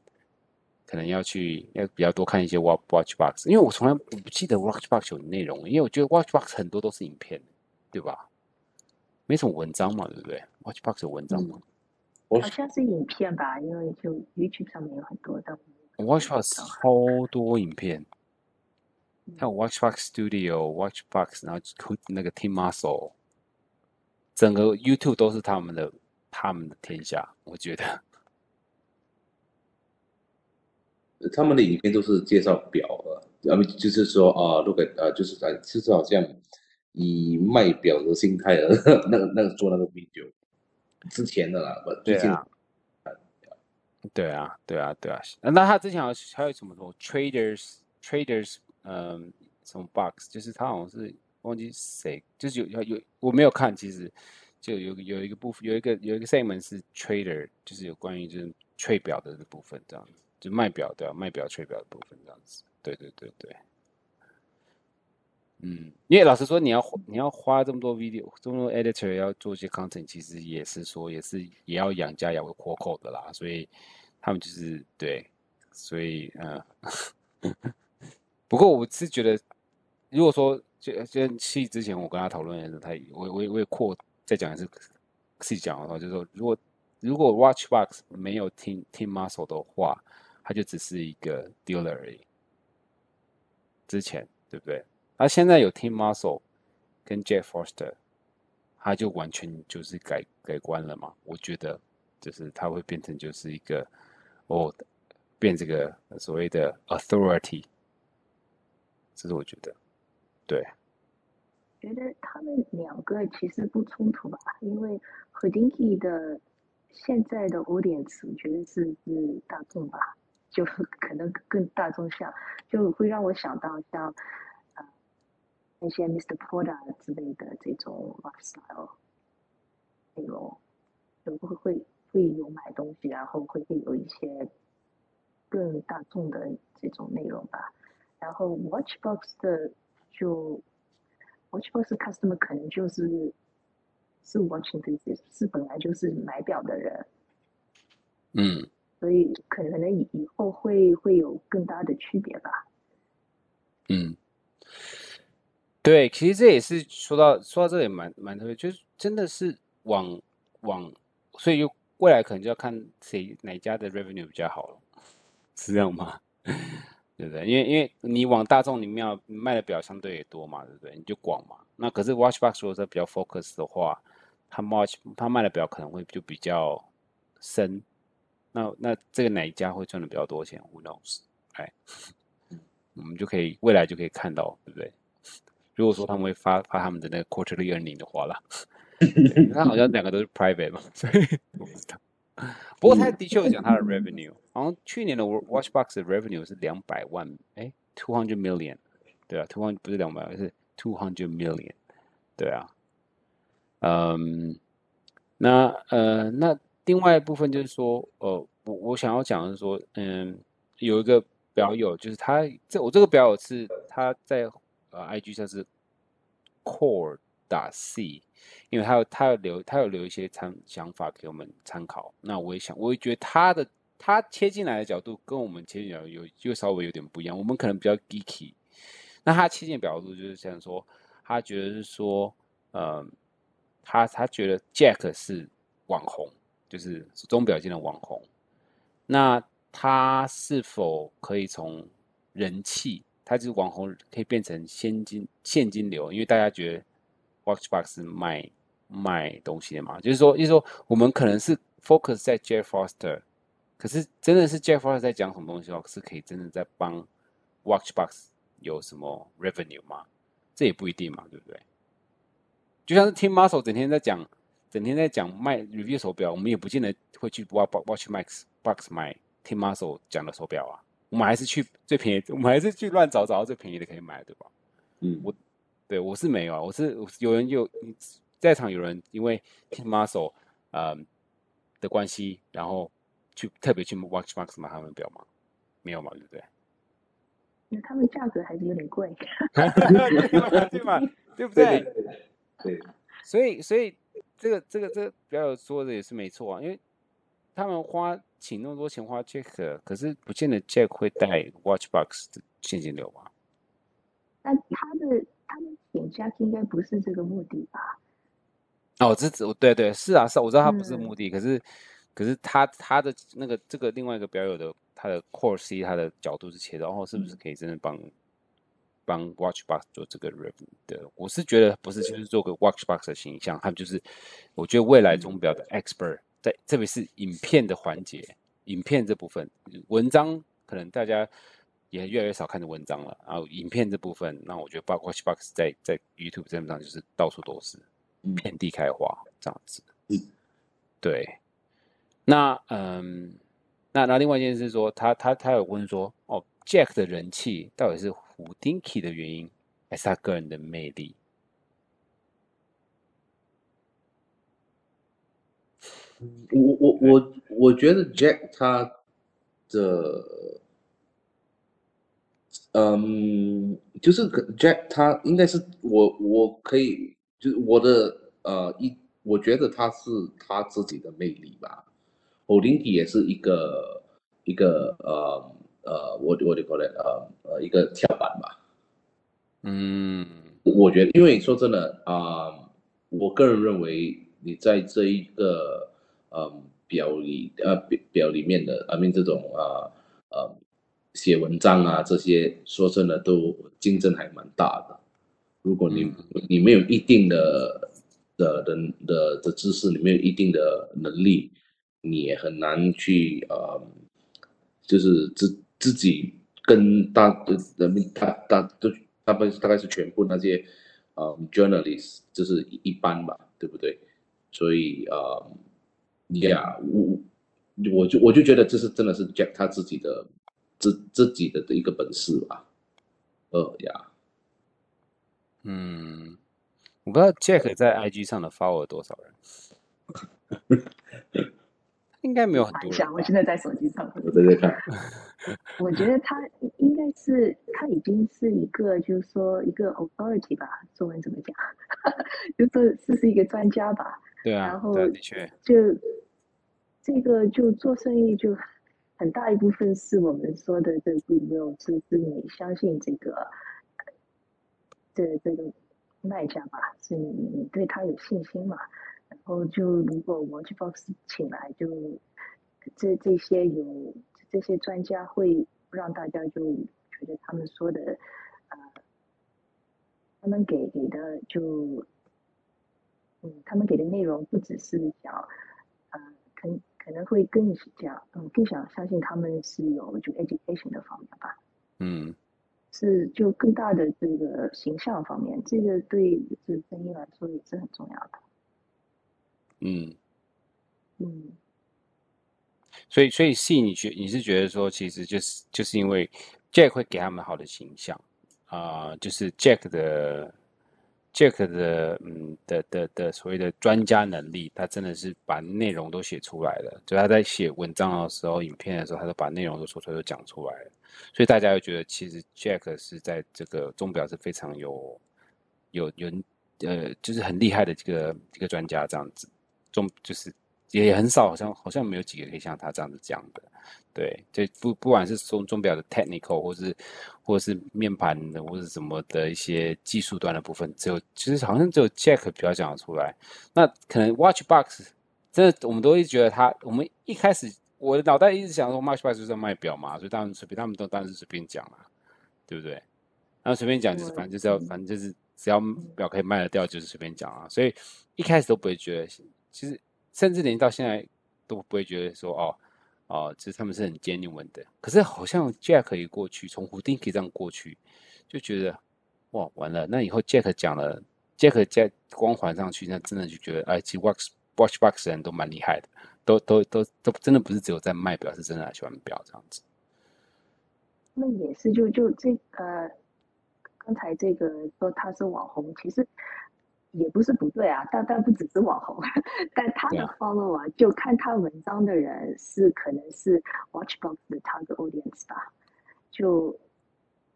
可能要去要比较多看一些 Watch Watch Box，因为我从来不记得 Watch Box 有内容，因为我觉得 Watch Box 很多都是影片，对吧？没什么文章嘛，对不对？Watch Box 有文章吗？嗯、好像是影片吧，因为就 YouTube 上面有很多的。Watch Box 超多影片，还有 Watch Box Studio、Watch Box，然后那个 Team Muscle。整个 YouTube 都是他们的，他们的天下。我觉得，他们的影片都是介绍表啊，然后就是说啊，如果啊，就是啊，就是好像以卖表的心态的，那个那个做那个 video 之前的啦，最近，对啊，对啊，对啊。那他之前还有什么什么 traders traders，嗯什么 box，就是他好像是忘记谁，就是有有有我没有看，其实就有有一个部分，有一个有一个 segment 是 trader，就是有关于就是催表的这部分这样子，就卖表对吧？卖表催表的部分这样子，对对对对。嗯，因为老实说，你要你要花这么多 video，这么多 editor 要做一些 content，其实也是说也是也要养家养活口的啦，所以他们就是对，所以嗯，不过我是觉得，如果说就就戏之前我跟他讨论的时候，他我我我也扩再讲一次，细讲的话，就是说如果如果 Watchbox 没有 Team Team Muscle 的话，他就只是一个 dealer 而已，之前对不对？他现在有 Tim Muscle 跟 Jack Foster，他就完全就是改改观了嘛。我觉得就是他会变成就是一个哦，变这个所谓的 authority，这是我觉得对。觉得他们两个其实不冲突吧，因为 Hodinkee 的现在的 audience 我觉得是是大众吧，就 可能更大众向，就会让我想到像。那些 Mr. Porter 之类的这种 lifestyle 内容，会不会会会有买东西，然后会会有一些更大众的这种内容吧。然后 Watchbox 的就 Watchbox customer 可能就是是 watching this 是本来就是买表的人，嗯，所以可能以以后会会有更大的区别吧。嗯。对，其实这也是说到说到这也蛮蛮特别，就是真的是往往，所以就未来可能就要看谁哪家的 revenue 比较好了，是这样吗？对不对？因为因为你往大众里面卖的表相对也多嘛，对不对？你就广嘛。那可是 Watchbox 如果说比较 focus 的话，他 watch 他卖的表可能会就比较深。那那这个哪一家会赚的比较多钱？Who knows？哎，我们就可以未来就可以看到，对不对？如果说他们会发发他们的那个 quarterly earning 的话啦，他好像两个都是 private 嘛，所以 我不知道。不过他的确有讲他的 revenue，好像去年的 Watchbox 的 revenue 是两百万，哎，two hundred million，对啊，two hundred 不是两百万，是 two hundred million，对啊。嗯，那呃，那另外一部分就是说，呃，我我想要讲的是说，嗯，有一个表友，就是他这我这个表友是他在。呃，IG 上是 Core 打 C，因为他有他有留他有留一些参想法给我们参考。那我也想，我也觉得他的他切进来的角度跟我们切进来有又稍微有点不一样。我们可能比较 geeky，那他切进角度就是想说，他觉得是说，呃，他他觉得 Jack 是网红，就是钟表界的网红。那他是否可以从人气？他就是网红可以变成现金现金流，因为大家觉得 Watchbox 是卖卖东西的嘛，就是说，就是说我们可能是 focus 在 Jeff Foster，可是真的是 Jeff Foster 在讲什么东西的话，是可以真的在帮 Watchbox 有什么 revenue 吗？这也不一定嘛，对不对？就像是 Tim Muscle 整天在讲，整天在讲卖 review 手表，我们也不见得会去 Watchbox Box 买 Tim Muscle 讲的手表啊。我们还是去最便宜，我们还是去乱找找到最便宜的可以买，对吧？嗯，我对我是没有啊，我是有人有在场有人因为 Tim Muscle 呃的关系，然后去特别去 Watchbox 买他们表吗？没有嘛，对不对？那他们价格还是有点贵，对嘛？对不对？对，对，所以所以这个这个这个表友说的也是没错啊，因为他们花。请那么多钱花 Jack，可是不见得 Jack 会带 Watchbox 的现金流吧？但他的他的请 Jack 应该不是这个目的吧？哦，这这对对是啊是啊，我知道他不是目的，嗯、可是可是他他的那个这个另外一个表友的他的 Core C 他的角度是切的，然后是不是可以真的帮、嗯、帮 Watchbox 做这个 revenue 的？我是觉得不是，就是做个 Watchbox 的形象，他们就是我觉得未来钟表的 expert。嗯在特别是影片的环节，影片这部分，文章可能大家也越来越少看的文章了。然后影片这部分，那我觉得 Watchbox 在在 YouTube 这上就是到处都是，遍地开花这样子。嗯，对。那嗯，那那另外一件事是说，他他他有问说，哦，Jack 的人气到底是 Hodinkee 的原因，还是他个人的魅力？我我我我觉得 Jack 他的，嗯，就是 Jack 他应该是我我可以就是我的呃一，我觉得他是他自己的魅力吧。Houdini 也是一个一个呃呃，我我得说嘞呃呃一个跳板吧。嗯，我觉得，因为说真的啊、呃，我个人认为你在这一个。嗯，表里呃表表里面的，I mean 这种啊呃写文章啊这些，说真的都竞争还蛮大的。如果你你没有一定的的的的的知识，你没有一定的能力，你也很难去呃，就是自自己跟大人民大大都大概大概是全部那些呃 journalist 就是一般吧，对不对？所以呃。呀、yeah，我我就我就觉得这是真的是 Jack 他自己的自自己的的一个本事吧。呃呀，嗯，我不知道 Jack 在 IG 上的 follow 了多少人，应该没有很多人。我现在在手机上，我在这看。我觉得他应该是他已经是一个，就是说一个 authority 吧，中文怎么讲？就是这是一个专家吧。对啊，然后的确，就这个就做生意就很大一部分是我们说的这个 goodwill，是你相信这个这这个卖家吧，是你你对他有信心嘛？然后就如果 Watchbox 请来就这这些有这些专家会让大家就觉得他们说的呃，他们给给的就。嗯，他们给的内容不只是讲，可可能会更讲，嗯，更想相信他们是有就 education 的方面吧。嗯，是就更大的这个形象方面，这个对这个生意来说也是很重要的。嗯嗯，所以所以 C 你觉你是觉得说，其实就是就是因为 Jack 会给他们好的形象啊，呃，就是 Jack 的。Jack 的嗯的的的所谓的专家能力，他真的是把内容都写出来了。就他在写文章的时候、影片的时候，他都把内容都说出来，都讲出来了。所以大家又觉得，其实 Jack 是在这个钟表是非常有有有呃，就是很厉害的这个一个专家这样子。钟就是也很少，好像好像没有几个可以像他这样子讲的。对，就不不管是钟钟表的 technical，或是或是面盘的，或是什么的一些技术端的部分，只有其实好像只有 Jack 比较讲得出来。那可能 Watchbox，真的我们都一直觉得他，我们一开始我的脑袋一直想说 Watchbox 就是在卖表嘛，所以当然随便他们都当然是随便讲啦，对不对？然后随便讲就是反正就是要反正就是只要表可以卖得掉就是随便讲啊，所以一开始都不会觉得，其实甚至连到现在都不会觉得说哦。哦，其实他们是很 genuine 的，可是好像 Jack 一过去，从 Houdini 这样过去，就觉得哇，完了，那以后 Jack 讲了，Jack 在光环上去，那真的就觉得，哎，其实 Watch Watchbox 人都蛮厉害的，都都都都真的不是只有在卖表，是真的喜欢表这样子。那也是就，就就这呃，刚才这个说他是网红，其实。也不是不对啊，但但不只是网红，但他的 follow 啊，就看他文章的人是可能是 Watchbox 的他的 audience 吧，就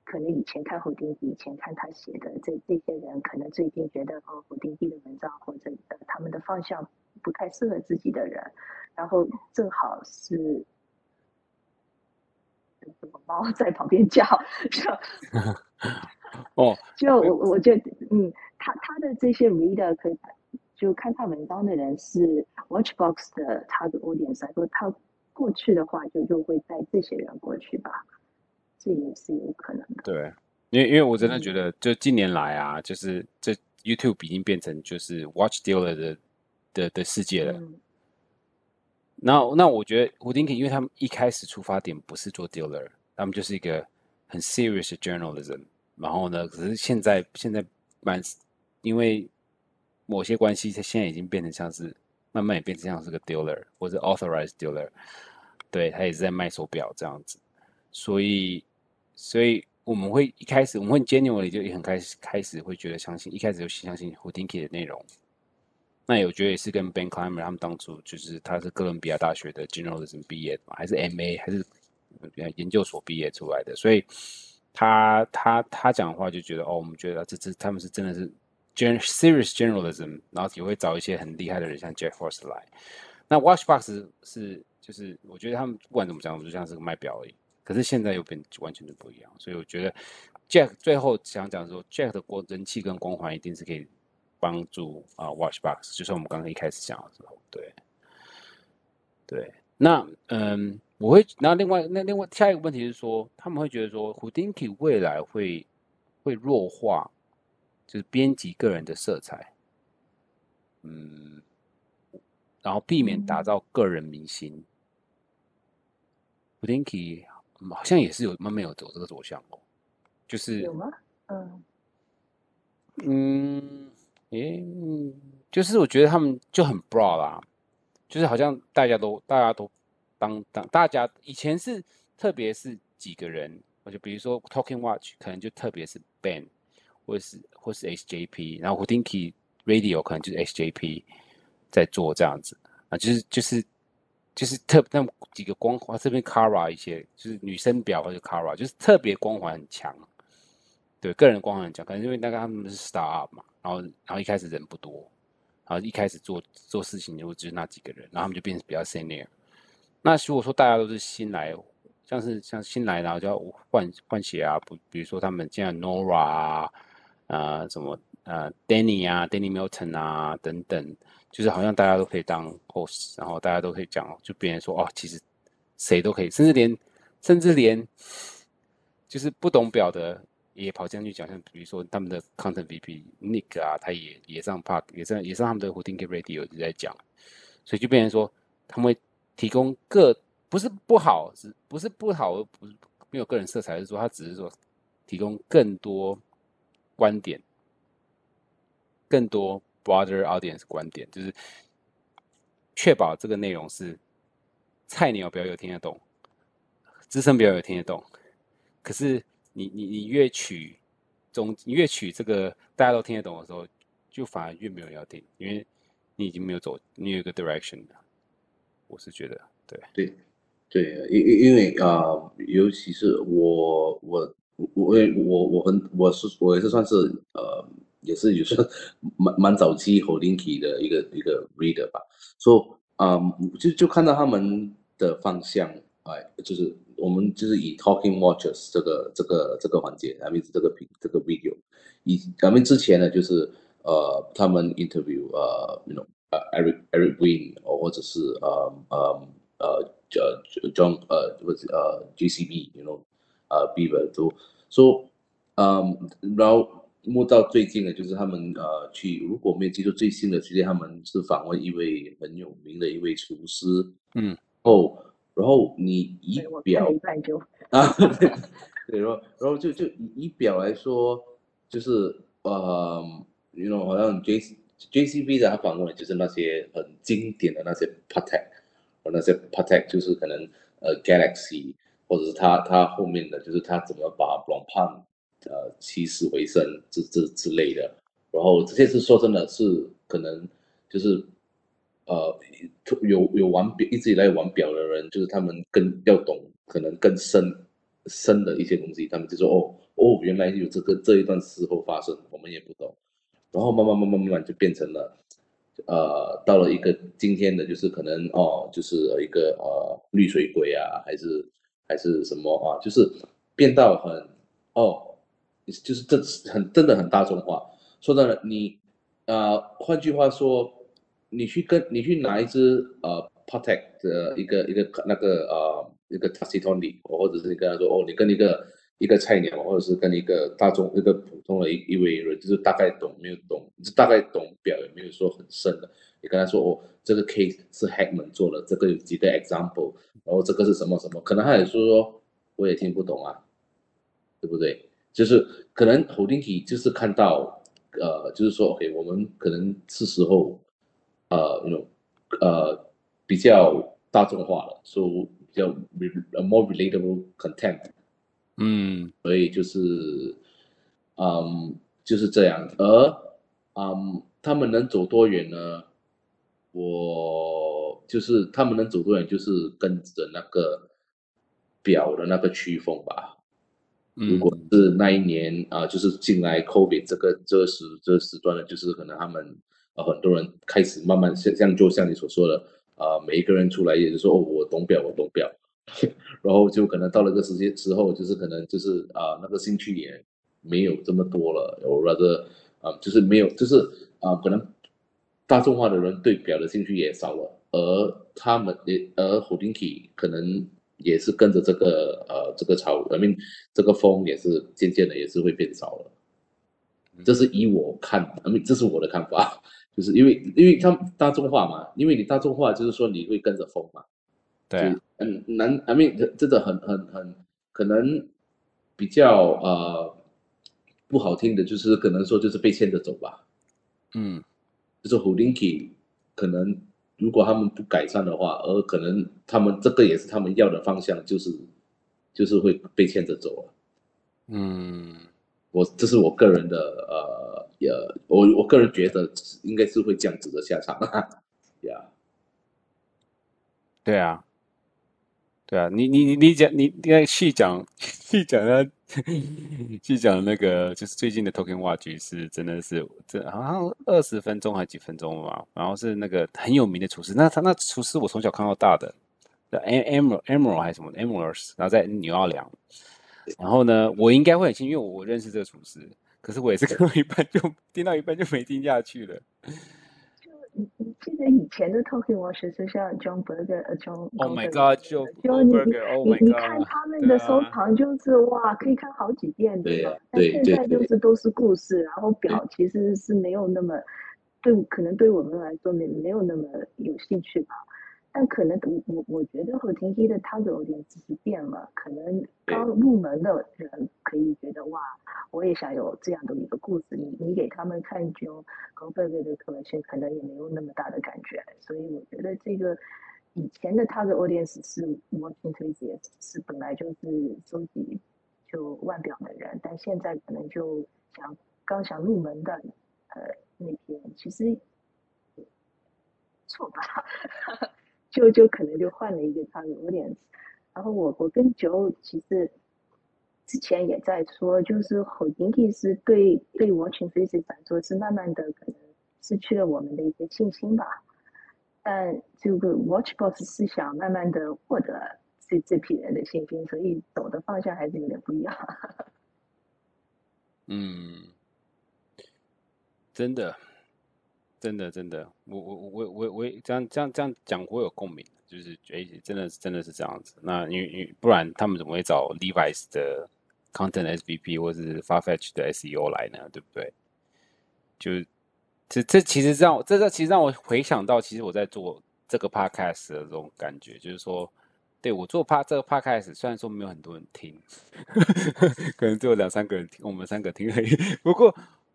可能以前看 Houdini，以前看他写的这这些人，可能最近觉得哦 Houdini 的文章或者呃他们的方向不太适合自己的人，然后正好是什么猫在旁边叫，就哦，就我我觉得嗯。他他的这些 reader 可以就看他文章的人是 Watchbox 的他的 audience 来说，他过去的话就就会带这些人过去吧，这也是有可能的。对，因为因为我真的觉得，就近年来啊，嗯、就是这 YouTube 已经变成就是 Watch Dealer 的的的世界了。嗯、那那我觉得 Houdini 因为他们一开始出发点不是做 dealer，他们就是一个很 serious 的 journalism，然后呢，可是现在现在蛮。因为某些关系，它现在已经变成像是慢慢也变成像是个 dealer 或者 authorized dealer，对，他也是在卖手表这样子，所以，所以我们会一开始我们会 genuinely 就也很开始开始会觉得相信，一开始就相信 Houdinki 的内容。那我觉得也是跟 Ben Climber 他们当初就是他是哥伦比亚大学的 Journalism 毕业的嘛，还是 MA 还是研究所毕业出来的，所以他他他讲的话就觉得哦，我们觉得这这他们是真的是 gen serious journalism，然后也会找一些很厉害的人，像 Jeff Ross 来。那 Watchbox 是就是我觉得他们不管怎么讲，我就像是个卖表而已。可是现在又变完全就不一样，所以我觉得 Jack 最后想讲说，Jack 的光人气跟光环一定是可以。帮助啊，Watchbox，就是我们刚刚一开始讲的时候，对，对，那嗯，我会，那另外，那另外下一个问题是说，他们会觉得说，Houdini 未来会会弱化，就是编辑个人的色彩，嗯，然后避免打造个人明星。Houdini 好像也是有慢慢有走这个走向哦，就是有吗？嗯嗯。诶，就是我觉得他们就很 broad 啦，就是好像大家都大家都当当大家以前是特别是几个人，我就比如说 Talking Watch 可能就特别是 Ben 或是或是 SJP，然后 Houdini Radio 可能就是 SJP 在做这样子啊，就是就是就是特那几个光环，这边 Kara 一些就是女生表或者 Kara 就是特别光环很强，对个人光环很强，可能因为那个他们是 Star Up 嘛。然后，然后一开始人不多，然后一开始做做事情就只是那几个人，然后他们就变成比较 senior。那如果说大家都是新来，像是像新来，然后就要换换血啊，不，比如说他们现在 Nora 啊，呃，什么呃 Danny 啊，Danny Milton 啊等等，就是好像大家都可以当 host，然后大家都可以讲，就别人说哦，其实谁都可以，甚至连甚至连就是不懂表的。也跑进去讲，像比如说他们的 content VP Nick 啊，他也也上 Park，也上也上他们的 Houdini Radio 就在讲，所以就变成说他们会提供个不是不好，是不是不好，不是没有个人色彩，是说他只是说提供更多观点，更多 broader audience 观点，就是确保这个内容是菜鸟表友听得懂，资深表友听得懂，可是。你你你越取中，你越取这个大家都听得懂的时候，就反而越没有人要听，因为你已经没有走，你有一个 direction 了。我是觉得，对对对，因因因为啊、尤其是我我我我我我很我是我也是算是呃，也是也是蛮蛮早期 Houdini 的一个一个 reader 吧，所以啊，就就看到他们的方向，哎，就是。我们就是以 Talking Watches 这个这个这个环节，来面这个屏这个 video，以咱们之前呢，就是呃他们 interview 呃那种呃 Eric Eric Wing 或者是呃呃呃 John 呃或者呃 JCB，you know 呃 Beaver 都说，嗯，然后摸到最近的，就是他们呃去，如果没有记住最新的，其实他们是访问一位很有名的一位厨师，嗯，哦。然后你仪表啊，对，对，然后然后就就仪表来说，就是呃，you know，好像 J J C B 的他访问的就是那些很经典的那些 Patek，和那些 Patek 就是可能呃 Galaxy，或者是他他后面的就是他怎么把 Blancpain 呃起死回生之之之类的，然后这些是说真的是可能就是。呃，有有玩表一直以来玩表的人，就是他们更要懂，可能更深深的一些东西。他们就说：“哦哦，原来有这个这一段时候发生，我们也不懂。”然后慢慢慢慢慢慢就变成了，呃，到了一个今天的，就是可能哦，就是一个呃绿水鬼啊，还是还是什么啊，就是变到很哦，就是这很真的很大众化。说真的，你呃，换句话说。你去跟你去拿一支呃 p o t e c 的一个一个那个呃一个 Tassi Tony 或者是你跟他说哦，你跟一个一个菜鸟，或者是跟一个大众一个普通的一一位人，就是大概懂没有懂，就大概懂表也没有说很深的，你跟他说哦，这个 case 是 Hagman 做的，这个有几个 example，然后这个是什么什么，可能他也说说我也听不懂啊，对不对？就是可能 holding key 就是看到呃，就是说 OK，我们可能是时候。呃，那种呃比较大众化了，所以比较 more relatable content，嗯，所以就是，嗯，就是这样。而，嗯，他们能走多远呢？我就是他们能走多远，就是跟着那个表的那个曲风吧。如果是那一年啊、呃，就是进来 COVID 这个这时这时段呢，就是可能他们呃很多人开始慢慢像像就像你所说的啊、呃，每一个人出来也就是说哦，我懂表，我懂表，然后就可能到了个时间之后，就是可能就是啊、呃、那个兴趣也没有这么多了，或者啊就是没有就是啊、呃、可能大众化的人对表的兴趣也少了，而他们也而 Hodinkee 可能。也是跟着这个呃这个潮，I mean 这个风也是渐渐的也是会变少了。这是以我看，I mean 这是我的看法，就是因为因为他大众化嘛，因为你大众化就是说你会跟着风嘛。对、啊。嗯，难，I mean 真的很很很可能比较呃不好听的就是可能说就是被牵着走吧。嗯。就是 Hodinkee 可能。如果他们不改善的话，而可能他们这个也是他们要的方向，就是就是会被牵着走了。嗯，我这是我个人的呃，也我我个人觉得应该是会这样子的下场。呀，对啊。对啊，你你你你讲你应该细讲细讲呢，细讲那 个就是最近的 Talking Watch 是真的是这好像二十分钟还是几分钟吧，然后是那个很有名的厨师，那他那厨师我从小看到大的，Emerald Emerald 还是什么 Emerald，然后在纽奥良，然后呢，我应该会很清，因为我认识这个厨师，可是我也是看到一半就 听到一半就没听下去了。你你记得以前的 Talking Watch 是像 John Berger 呃 John Oh my God 就就你你你看他们的收藏就是哇可以看好几遍对？但现在就是都是故事，然后表其实是没有那么对可能对我们来说没没有那么有兴趣吧。但可能我我觉得 Hodinkee 的它有点只是变了，可能刚入门的人可以觉得哇，我也想有这样的一个故事。你你给他们看就 Goldberg 的 collection 可能也没有那么大的感觉。所以我觉得这个以前的他的 audience 是 watching enthusiast 是本来就是收集就腕表的人，但现在可能就想刚想入门的呃那些其实错吧。就就可能就换了一个他的 audience，然后我我跟九其实之前也在说，就是好经济是对对 watch enthusiast 来说是慢慢的可能失去了我们的一些信心吧，但这个 Watchbox 是想慢慢的获得这这批人的信心，所以走的方向还是有点不一样。嗯，真的。真的，真的，我我我我我这样这样这样讲，我有共鸣，就是哎，真的是真的是这样子。那因为因为不然他们怎么会找 Levi's 的 Content SVP 或是 Farfetch 的 SEO 来呢？对不对？就这这其实让我这这其实让我回想到，其实我在做这个 Podcast 的这种感觉，就是说，对我做 Pod 这个 Podcast，虽然说没有很多人听，可能只有两三个人听，我们三个听而已。不过。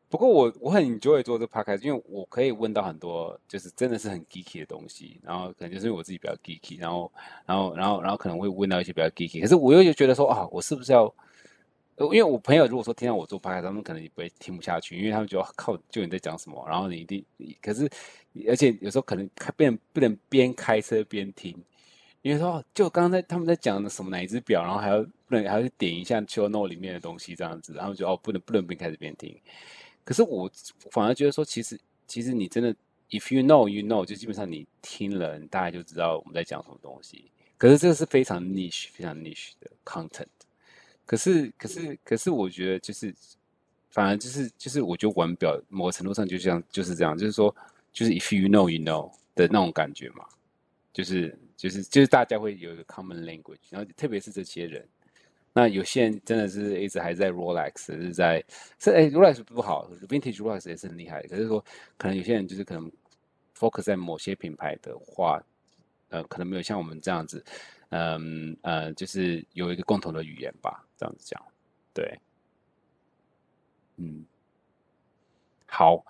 不过我我很 enjoy 做这个 podcast，因为我可以问到很多就是真的是很 geeky 的东西，然后可能就是因为我自己比较 geeky，然后然后然后然后可能会问到一些比较 geeky，可是我又就觉得说啊，我是不是要？因为我朋友如果说听到我做 podcast，他们可能也不会听不下去，因为他们觉得靠，就你在讲什么，然后你一定，可是而且有时候可能开不能不能边开车边听，因为说就刚刚在他们在讲的什么哪一只表，然后还要不能还要去点一下 show note 里面的东西这样子，然后就哦不能不能边开车边听。可是我反而觉得说，其实其实你真的，if you know you know，就基本上你听了，你大概就知道我们在讲什么东西。可是这个是非常 niche、非常 niche 的 content。可是可是可是，我觉得就是，反而就是就是，我觉得玩表某程度上就像就是这样，就是说，就是 if you know you know 的那种感觉嘛，就是就是就是大家会有一个 common language，然后特别是这些人。那有些人真的是一直还在 Rolex，是在是哎，Rolex 不好，Vintage Rolex 也是很厉害。可是说，可能有些人就是可能 focus 在某些品牌的话，呃，可能没有像我们这样子，嗯呃，就是有一个共同的语言吧，这样子讲。对，嗯，好，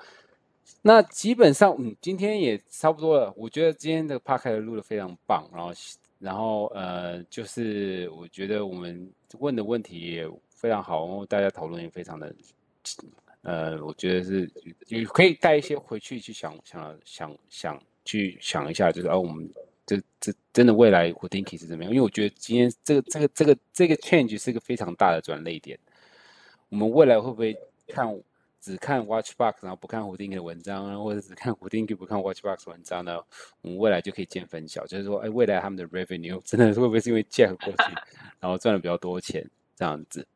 那基本上嗯，今天也差不多了。我觉得今天的 parker 录的非常棒，然后。然后呃，就是我觉得我们问的问题也非常好，然后大家讨论也非常的，呃，我觉得是也可以带一些回去去想想想想去想一下，就是哦，我们这这真的未来 Hodinkee 是怎么样？因为我觉得今天这个这个这个这个 change 是一个非常大的转捩点，我们未来会不会看？只看 Watchbox，然后不看 Houdini 的文章，或者只看 Houdini 不看 Watchbox 文章呢？我们未来就可以见分晓，就是说，哎，未来他们的 revenue 真的会不会是因为 Jack 过去，然后赚了比较多钱这样子？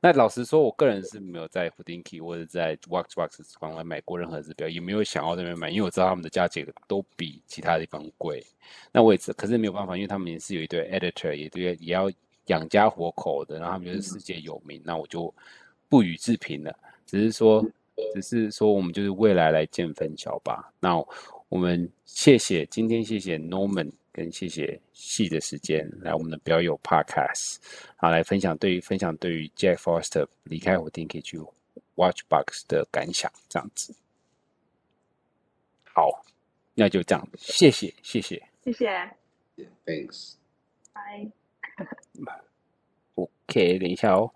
那老实说，我个人是没有在 Houdini 或者在 Watchbox 官网买过任何指标，也没有想要在那边买，因为我知道他们的价钱都比其他地方贵。那我也是，可是没有办法，因为他们也是有一堆 editor，也对，也要养家活口的，然后他们就是世界有名，那我就不予置评了。只是说，只是说，我们就是未来来见分晓吧。那我们谢谢今天谢谢 Norman 跟谢谢细的时间来我们的表友 Podcast，好来分享对于分享对于 Jack Forster 离开 Hodinkee 去 Watchbox 的感想，这样子。好，那就这样，谢谢谢谢谢谢，Thanks，拜。OK，等一下哦。